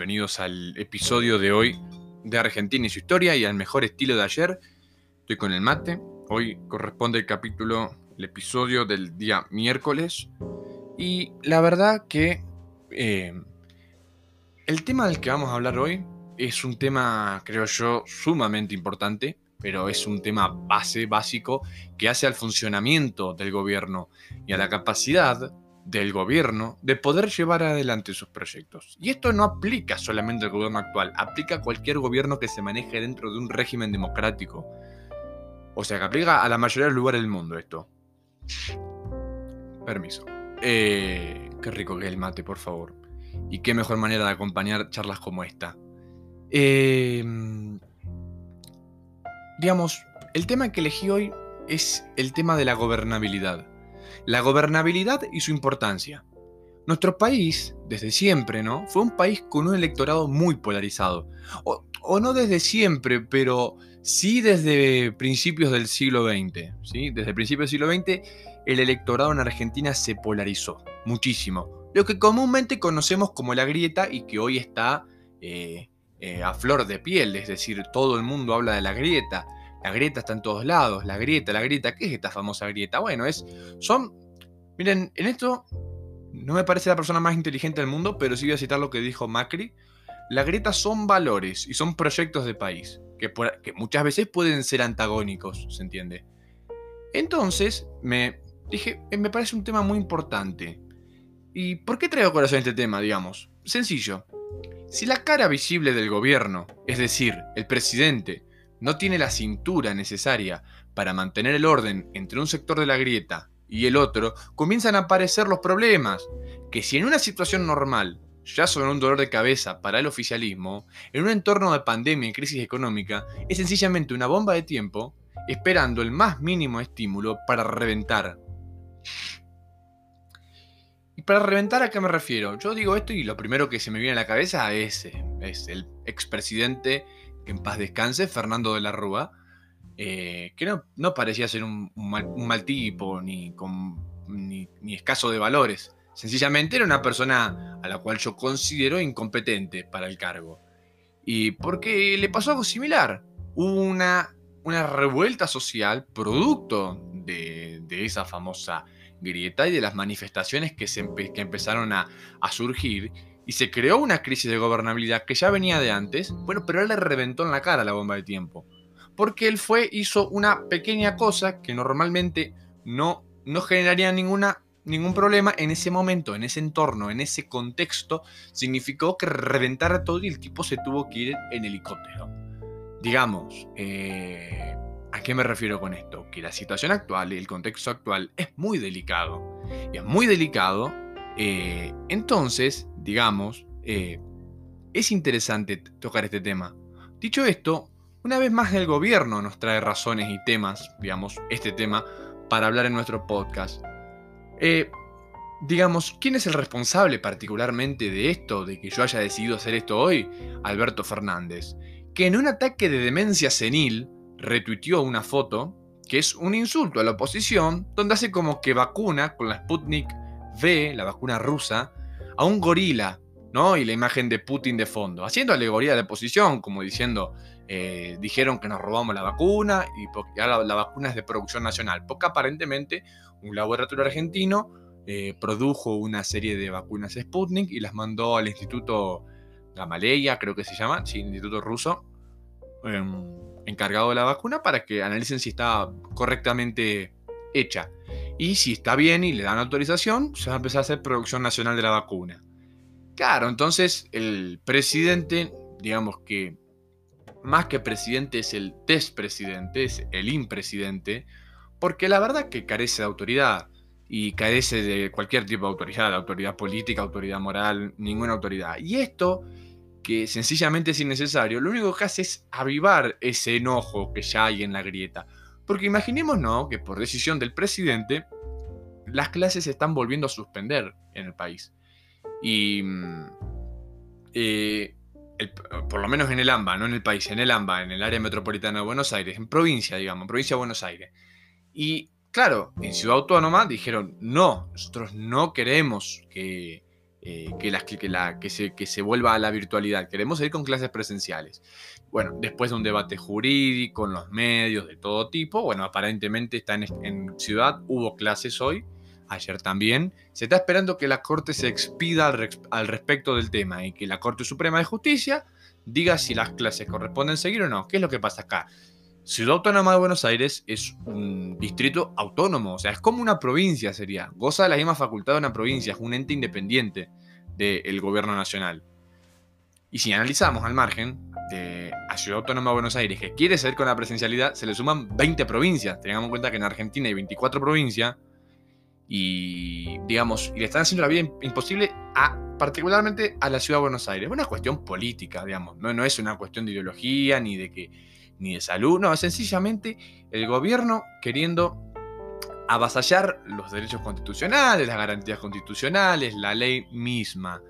bienvenidos al episodio de hoy de Argentina y su historia y al mejor estilo de ayer. Estoy con el mate. Hoy corresponde el capítulo, el episodio del día miércoles. Y la verdad que eh, el tema del que vamos a hablar hoy es un tema, creo yo, sumamente importante, pero es un tema base, básico, que hace al funcionamiento del gobierno y a la capacidad del gobierno de poder llevar adelante sus proyectos. Y esto no aplica solamente al gobierno actual, aplica a cualquier gobierno que se maneje dentro de un régimen democrático. O sea, que aplica a la mayoría de los lugares del mundo esto. Permiso. Eh, qué rico que es el mate, por favor. Y qué mejor manera de acompañar charlas como esta. Eh, digamos, el tema que elegí hoy es el tema de la gobernabilidad la gobernabilidad y su importancia. Nuestro país, desde siempre, ¿no? Fue un país con un electorado muy polarizado. O, no desde siempre, pero sí desde principios del siglo XX. ¿sí? Desde principios del siglo XX, el electorado en Argentina se polarizó muchísimo. Lo que comúnmente conocemos como la grieta y que hoy está eh, eh, a flor de piel, es decir, todo el mundo habla de la grieta. La grieta está en todos lados, la grieta, la grieta. ¿Qué es esta famosa grieta? Bueno, es. Son. Miren, en esto no me parece la persona más inteligente del mundo, pero sí voy a citar lo que dijo Macri. La grieta son valores y son proyectos de país, que, que muchas veces pueden ser antagónicos, ¿se entiende? Entonces, me dije, eh, me parece un tema muy importante. ¿Y por qué traigo corazón este tema, digamos? Sencillo. Si la cara visible del gobierno, es decir, el presidente, no tiene la cintura necesaria para mantener el orden entre un sector de la grieta y el otro, comienzan a aparecer los problemas, que si en una situación normal ya son un dolor de cabeza para el oficialismo, en un entorno de pandemia y crisis económica, es sencillamente una bomba de tiempo esperando el más mínimo estímulo para reventar. ¿Y para reventar a qué me refiero? Yo digo esto y lo primero que se me viene a la cabeza es, es el expresidente que en paz descanse, Fernando de la Rúa, eh, que no, parecía ser un, mal, tipo ni, ni, escaso de valores. Sencillamente era una persona a la cual yo considero incompetente para el cargo. Y porque le pasó algo similar. Hubo una, una revuelta social producto de, esa famosa grieta y de las manifestaciones que, se que empezaron a, a surgir y se creó una crisis de gobernabilidad que ya venía de antes, bueno, pero él le reventó en la cara la bomba de tiempo. Porque él fue, hizo una pequeña cosa que normalmente no, no generaría ninguna, ningún problema en ese momento, en ese entorno, en ese contexto, significó que reventara todo y el tipo se tuvo que ir en helicóptero. Digamos, eh, ¿a qué me refiero con esto? Que la situación actual y el contexto actual es muy delicado. Y es muy delicado eh, entonces, digamos, eh, es interesante tocar este tema. Dicho esto, una vez más el gobierno nos trae razones y temas, digamos, este tema, para hablar en nuestro podcast. Eh, digamos, ¿quién es el responsable particularmente de esto, de que yo haya decidido hacer esto hoy? Alberto Fernández, que en un ataque de demencia senil retuiteó una foto que es un insulto a la oposición, donde hace como que vacuna con la Sputnik ve la vacuna rusa a un gorila, ¿no? Y la imagen de Putin de fondo, haciendo alegoría de posición, como diciendo, eh, dijeron que nos robamos la vacuna y porque ahora la, vacuna es de producción nacional, porque aparentemente un laboratorio argentino eh, produjo una serie de vacunas Sputnik y las mandó al Instituto Gamaleya, creo que se llama, sí, Instituto Ruso, em, encargado de la vacuna, para que analicen si está correctamente hecha. Y si está bien y le dan autorización, se va a empezar a hacer producción nacional de la vacuna. Claro, entonces el presidente, digamos que más que presidente es el despresidente, es el impresidente, porque la verdad que carece de autoridad y carece de cualquier tipo de autoridad, autoridad política, autoridad moral, ninguna autoridad. Y esto, que sencillamente es innecesario, lo único que hace es avivar ese enojo que ya hay en la grieta. Porque imaginémonos que por decisión del presidente, las clases se están volviendo a suspender en el país. Y mm, eh, por lo menos en el AMBA, no en el país, en el AMBA, en el área metropolitana de Buenos Aires, en provincia, digamos, provincia de Buenos Aires. Y claro, en Ciudad Autónoma dijeron, no, nosotros no queremos que, eh, que, las, que, la, que, se, que se vuelva a la virtualidad. Queremos seguir con clases presenciales. Bueno, después de un debate jurídico, en los medios de todo tipo, bueno, aparentemente está en, en Ciudad, hubo clases hoy, ayer también. Se está esperando que la Corte se expida al, al respecto del tema y que la Corte Suprema de Justicia diga si las clases corresponden seguir o no. ¿Qué es lo que pasa acá? Ciudad Autónoma de Buenos Aires es un distrito autónomo, o sea, es como una provincia sería. Goza de la misma facultad de una provincia, es un ente independiente del gobierno nacional. Y si analizamos al margen de a Ciudad Autónoma de Buenos Aires, que quiere ser con la presencialidad, se le suman 20 provincias. Tengamos en cuenta que en Argentina hay 24 provincias y, digamos, y le están haciendo la vida imposible particularmente a la Ciudad de Buenos Aires. Es una cuestión política, digamos, no, no es una cuestión de ideología ni de que ni de salud, no, sencillamente el gobierno queriendo avasallar los derechos constitucionales, las garantías constitucionales, la ley misma.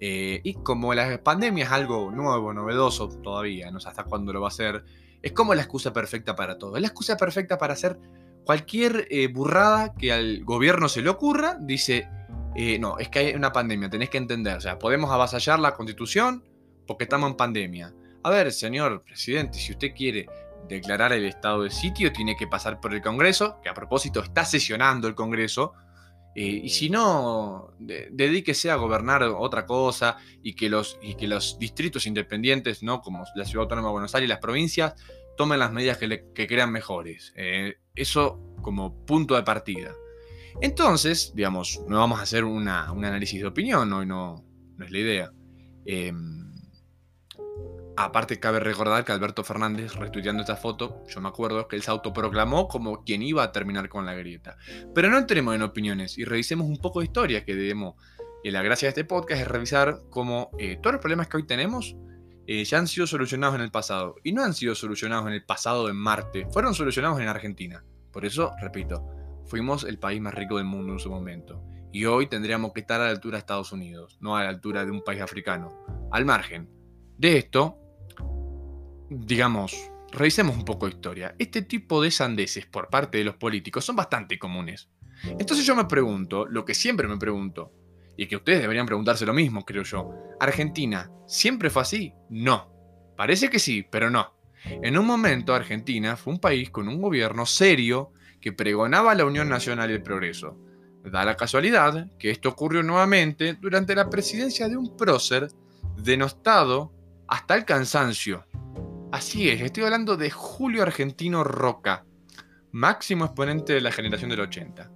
Eh, y como la pandemia es algo nuevo, novedoso todavía, no sé hasta cuándo lo va a hacer, es como la excusa perfecta para todo. Es la excusa perfecta para hacer cualquier eh, burrada que al gobierno se le ocurra, dice, eh, no, es que hay una pandemia, tenés que entender, o sea, podemos avasallar la constitución porque estamos en pandemia. A ver, señor presidente, si usted quiere declarar el estado de sitio, tiene que pasar por el Congreso, que a propósito está sesionando el Congreso, eh, y si no, dedíquese a gobernar otra cosa y que, los, y que los distritos independientes, ¿no? como la Ciudad Autónoma de Buenos Aires y las provincias, tomen las medidas que, crean mejores. Eh, eso como punto de partida. Entonces, digamos, no vamos a hacer un análisis de opinión, hoy no, no es la idea. Em, Aparte, cabe recordar que Alberto Fernández, retuiteando esta foto, yo me acuerdo que él se autoproclamó como quien iba a terminar con la grieta. Pero no entremos en opiniones y revisemos un poco de historia que debemos. Y la gracia de este podcast es revisar cómo eh, todos los problemas que hoy tenemos eh, ya han sido solucionados en el pasado. Y no han sido solucionados en el pasado en Marte, fueron solucionados en Argentina. Por eso, repito, fuimos el país más rico del mundo en su momento. Y hoy tendríamos que estar a la altura de Estados Unidos, no a la altura de un país africano. Al margen de esto, digamos, revisemos un poco de historia. Este tipo de sandeces por parte de los políticos son bastante comunes. Entonces yo me pregunto, lo que siempre me pregunto, y que ustedes deberían preguntarse lo mismo, creo yo. ¿Argentina siempre fue así? No. Parece que sí, pero no. En un momento Argentina fue un país con un gobierno serio que pregonaba la Unión Nacional y el Progreso. Da la casualidad que esto ocurrió nuevamente durante la presidencia de un prócer denostado hasta el cansancio Así es, estoy hablando de Julio Argentino Roca, máximo exponente de la generación del 80.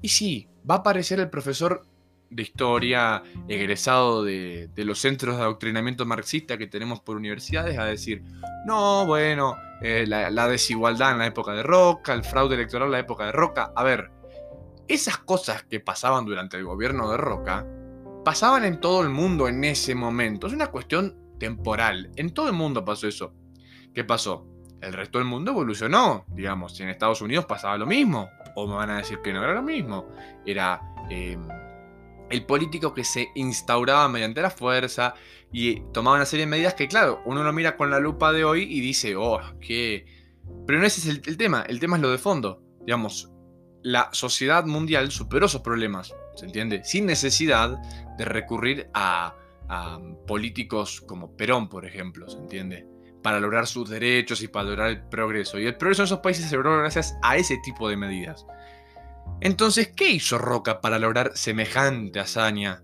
Y sí, va a aparecer el profesor de historia egresado de, los centros de adoctrinamiento marxista que tenemos por universidades a decir, no, bueno, eh, la, la, desigualdad en la época de Roca, el fraude electoral en la época de Roca. A ver, esas cosas que pasaban durante el gobierno de Roca, pasaban en todo el mundo en ese momento. Es una cuestión temporal. En todo el mundo pasó eso. ¿Qué pasó? El resto del mundo evolucionó, digamos. Si en Estados Unidos pasaba lo mismo, o me van a decir que no era lo mismo. Era em, el político que se instauraba mediante la fuerza y tomaba una serie de medidas que, claro, uno lo mira con la lupa de hoy y dice, oh, qué. Pero no ese es el, tema, el tema es lo de fondo. Digamos, la sociedad mundial superó esos problemas, ¿se entiende? Sin necesidad de recurrir a, a políticos como Perón, por ejemplo, ¿se entiende? Para lograr sus derechos y para lograr el progreso. Y el progreso en esos países se logró gracias a ese tipo de medidas. Entonces, ¿qué hizo Roca para lograr semejante hazaña?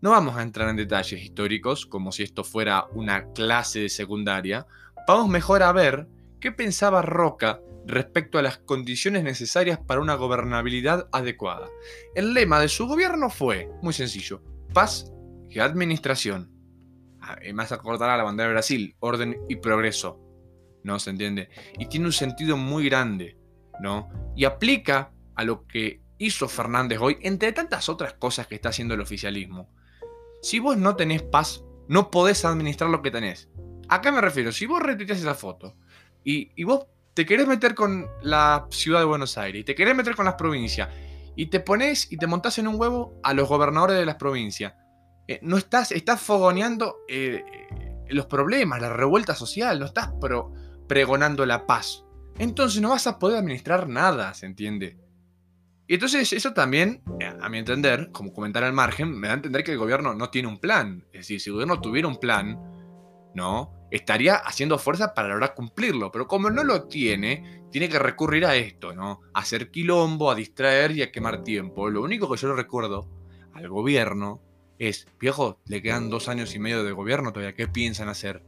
No vamos a entrar en detalles históricos, como si esto fuera una clase de secundaria. Vamos mejor a ver qué pensaba Roca respecto a las condiciones necesarias para una gobernabilidad adecuada. El lema de su gobierno fue, muy sencillo, paz y administración. Ah, más acordará la bandera de Brasil, orden y progreso, ¿no? ¿Se entiende? Y tiene un sentido muy grande, ¿no? Y aplica a lo que hizo Fernández hoy, entre tantas otras cosas que está haciendo el oficialismo. Si vos no tenés paz, no podés administrar lo que tenés. ¿A qué me refiero? Si vos retuiteas esa foto y, y vos te querés meter con la ciudad de Buenos Aires y te querés meter con las provincias y te pones y te montás en un huevo a los gobernadores de las provincias eh, no estás, estás fogoneando eh, los problemas, la revuelta social, no estás pregonando la paz. Entonces no vas a poder administrar nada, ¿se entiende? Y entonces eso también, eh, a mi entender, como comentar al margen, me da a entender que el gobierno no tiene un plan. Es decir, si el gobierno tuviera un plan, ¿no? Estaría haciendo fuerza para lograr cumplirlo. Pero como no lo tiene, tiene que recurrir a esto, ¿no? A hacer quilombo, a distraer y a quemar tiempo. Lo único que yo le recuerdo al gobierno es, viejo, le quedan dos años y medio de gobierno todavía. ¿Qué piensan hacer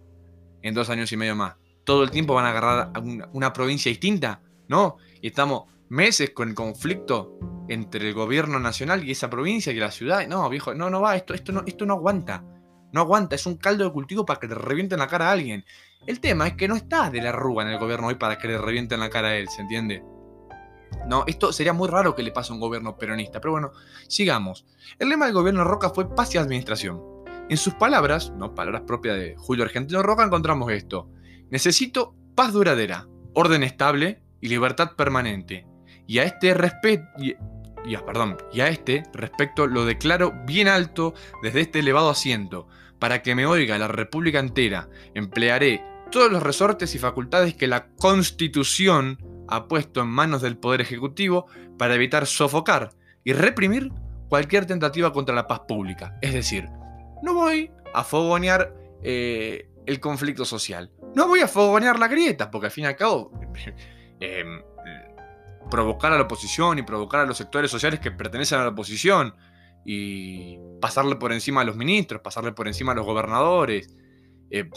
en dos años y medio más? ¿Todo el tiempo van a agarrar una, provincia distinta? ¿No? Y estamos meses con el conflicto entre el gobierno nacional y esa provincia y la ciudad. No, viejo, no, no va, esto, esto, no, esto no aguanta. No aguanta, es un caldo de cultivo para que le revienten la cara a alguien. El tema es que no está de la rúa en el gobierno hoy para que le revienten la cara a él, ¿se entiende? No, esto sería muy raro que le pase a un gobierno peronista, pero bueno, sigamos. El lema del gobierno Roca fue paz y administración. En sus palabras, no palabras propias de Julio Argentino Roca, encontramos esto. Necesito paz duradera, orden estable y libertad permanente. Y a este respeto, perdón, y a este respecto lo declaro bien alto desde este elevado asiento, para que me oiga la República entera. Emplearé todos los resortes y facultades que la Constitución ha puesto en manos del Poder Ejecutivo para evitar sofocar y reprimir cualquier tentativa contra la paz pública. Es decir, no voy a fogonear eh, el conflicto social. No voy a fogonear la grieta, porque al fin y al cabo, em, provocar a la oposición y provocar a los sectores sociales que pertenecen a la oposición y pasarle por encima a los ministros, pasarle por encima a los gobernadores. Eh,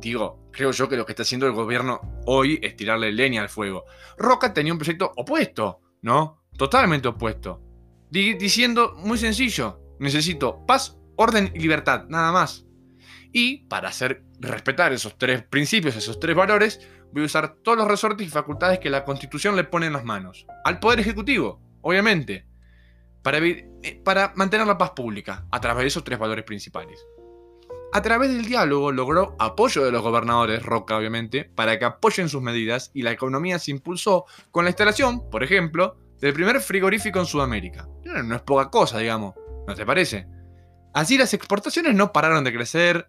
digo, creo yo que lo que está haciendo el gobierno hoy es tirarle leña al fuego. Roca tenía un proyecto opuesto, ¿no? Totalmente opuesto. diciendo muy sencillo, necesito paz, orden y libertad, nada más. Y para hacer respetar esos tres principios, esos tres valores, voy a usar todos los resortes y facultades que la Constitución le pone en las manos. Al Poder Ejecutivo, obviamente. Para, eh, para mantener la paz pública, a través de esos tres valores principales. A través del diálogo logró apoyo de los gobernadores, Roca obviamente, para que apoyen sus medidas y la economía se impulsó con la instalación, por ejemplo, del primer frigorífico en Sudamérica. No es poca cosa, digamos, ¿no te parece? Así las exportaciones no pararon de crecer,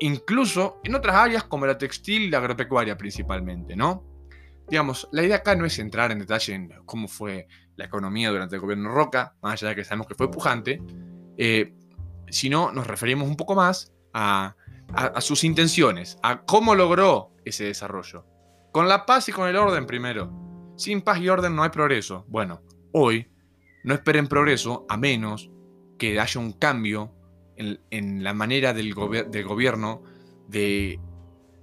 incluso en otras áreas como la textil y la agropecuaria principalmente, ¿no? Digamos, la idea acá no es entrar en detalle en cómo fue la economía durante el gobierno Roca, más allá de que sabemos que fue pujante, eh, sino nos referimos un poco más a, sus intenciones, a cómo logró ese desarrollo. Con la paz y con el orden primero. Sin paz y orden no hay progreso. Bueno, hoy no esperen progreso a menos que haya un cambio en, la manera del, gobierno de,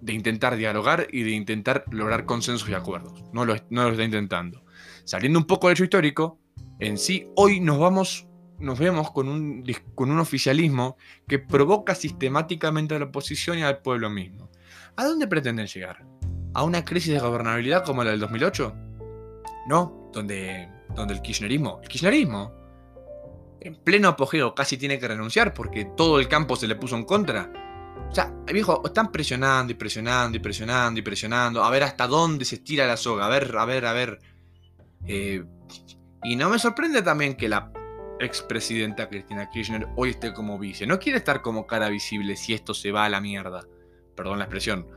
intentar dialogar y de intentar lograr consensos y acuerdos. No lo, no lo está intentando. Saliendo un poco del hecho histórico, en sí, hoy nos vamos nos vemos con un, con un oficialismo que provoca sistemáticamente a la oposición y al pueblo mismo. ¿A dónde pretenden llegar? ¿A una crisis de gobernabilidad como la del 2008? No, donde, donde el kirchnerismo, el kirchnerismo, en pleno apogeo casi tiene que renunciar porque todo el campo se le puso en contra. O sea, viejo, están presionando y presionando y presionando y presionando. A ver hasta dónde se estira la soga. A ver, a ver, a ver. Eh, y no me sorprende también que la expresidenta Cristina Kirchner hoy esté como vice. No quiere estar como cara visible si esto se va a la mierda. Perdón la expresión.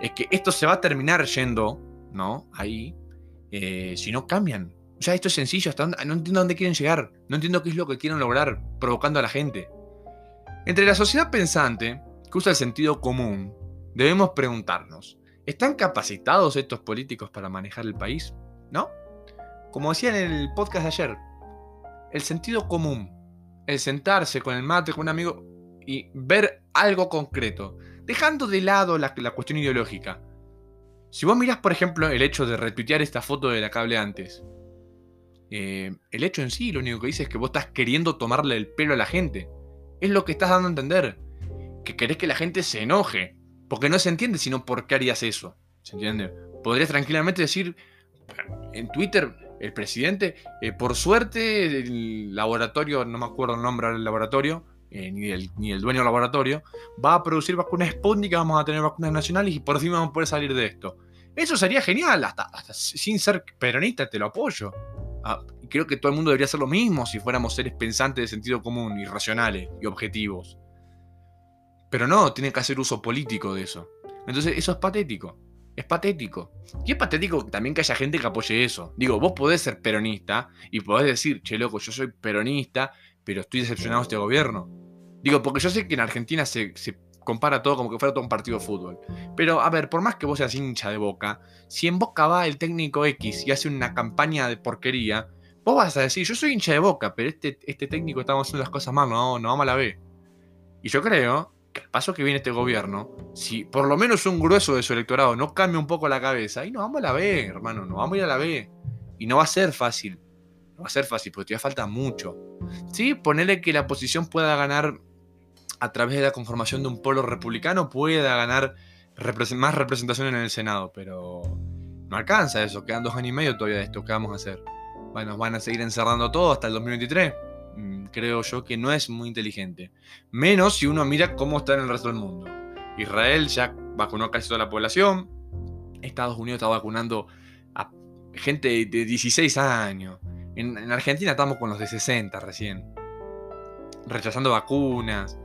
Es que esto se va a terminar yendo, ¿no? Ahí. Eh, si no cambian. O sea, esto es sencillo. No entiendo dónde quieren llegar. No entiendo qué es lo que quieren lograr provocando a la gente. Entre la sociedad pensante, que usa el sentido común, debemos preguntarnos, ¿están capacitados estos políticos para manejar el país? ¿No? Como decía en el podcast de ayer, el sentido común, el sentarse con el mate, con un amigo y ver algo concreto, dejando de lado la, cuestión ideológica. Si vos mirás, por ejemplo, el hecho de retuitear esta foto de la cable antes, eh, el hecho en sí lo único que dice es que vos estás queriendo tomarle el pelo a la gente. Es lo que estás dando a entender. Que querés que la gente se enoje. Porque no se entiende sino por qué harías eso. ¿Se entiende? Podrías tranquilamente decir en Twitter, el presidente. Eh, por suerte, el laboratorio, no me acuerdo el nombre del laboratorio, eh, ni, el, ni, el, dueño del laboratorio, va a producir vacunas Sputnik, vamos a tener vacunas nacionales y por fin vamos a poder salir de esto. Eso sería genial, hasta, sin ser peronista te lo apoyo. Ah, creo que todo el mundo debería hacer lo mismo si fuéramos seres pensantes de sentido común y racionales y objetivos. Pero no, tiene que hacer uso político de eso. Entonces eso es patético. Es patético. Y es patético también que haya gente que apoye eso. Digo, vos podés ser peronista y podés decir, che, loco, yo soy peronista, pero estoy decepcionado de este gobierno. Digo, porque yo sé que en Argentina se, se compara todo como que fuera todo un partido de fútbol. Pero, a ver, por más que vos seas hincha de boca, si en boca va el técnico X y hace una campaña de porquería, vos vas a decir, yo soy hincha de boca, pero este, este técnico está haciendo las cosas mal, no, no vamos a la B. Y yo creo paso que viene este gobierno, si por lo menos un grueso de su electorado no cambia un poco la cabeza, ahí no vamos a la B, hermano, no vamos a ir a la B. Y no va a ser fácil. No va a ser fácil, porque todavía falta mucho. Sí, ponerle que la oposición pueda ganar a través de la conformación de un polo republicano pueda ganar más representación en el Senado, pero no alcanza eso, quedan dos años y medio todavía de esto, ¿qué vamos a hacer? Bueno, van a seguir encerrando todo hasta el 2023. Mm, creo yo que no es muy inteligente. Menos si uno mira cómo está en el resto del mundo. Israel ya vacunó casi toda la población. Estados Unidos está vacunando a gente de 16 años. En, en Argentina estamos con los de 60 recién. Rechazando vacunas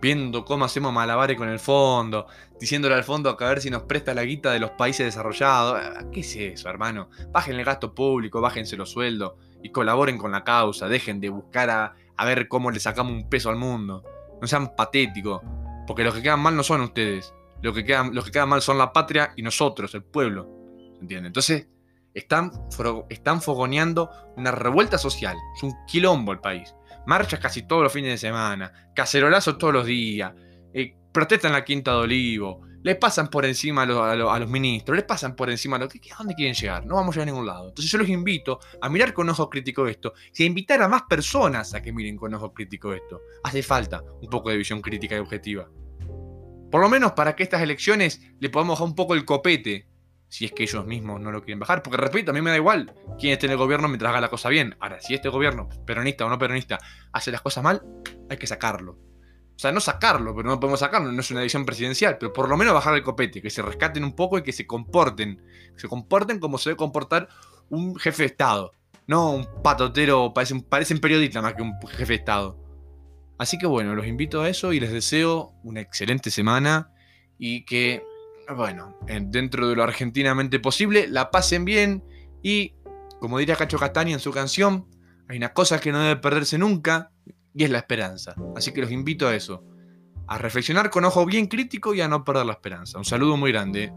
viendo cómo hacemos malabares con el fondo, diciéndole al fondo a ver si nos presta la guita de los países desarrollados. Ah, ¿Qué es eso, hermano? Bajen el gasto público, bájense los sueldos y colaboren con la causa. Dejen de buscar a, ver cómo le sacamos un peso al mundo. No sean patéticos, porque los que quedan mal no son ustedes. Los que quedan, los que quedan mal son la patria y nosotros, el pueblo. ¿Entienden? Entonces, están, están fogoneando una revuelta social. Es un quilombo el país marchas casi todos los fines de semana, cacerolazos todos los días, eh, protestan la Quinta de Olivo, les pasan por encima a, los ministros, les pasan por encima a los... ¿A dónde quieren llegar? No vamos a llegar a ningún lado. Entonces yo los invito a mirar con ojo crítico esto y a invitar a más personas a que miren con ojo crítico esto. Hace falta un poco de visión crítica y objetiva. Por lo menos para que estas elecciones le podamos bajar un poco el copete si es que ellos mismos no lo quieren bajar. Porque repito, a mí me da igual quién esté en el gobierno mientras haga la cosa bien. Ahora, si este gobierno, peronista o no peronista, hace las cosas mal, hay que sacarlo. O sea, no sacarlo, pero no podemos sacarlo, no es una decisión presidencial, pero por lo menos bajar el copete, que se rescaten un poco y que se comporten. Que se comporten como se debe comportar un jefe de Estado. No un patotero, parecen, parecen periodistas más que un jefe de Estado. Así que bueno, los invito a eso y les deseo una excelente semana y que bueno, dentro de lo argentinamente posible, la pasen bien y, como diría Cacho Castaña en su canción, hay una cosa que no debe perderse nunca y es la esperanza. Así que los invito a eso, a reflexionar con ojo bien crítico y a no perder la esperanza. Un saludo muy grande.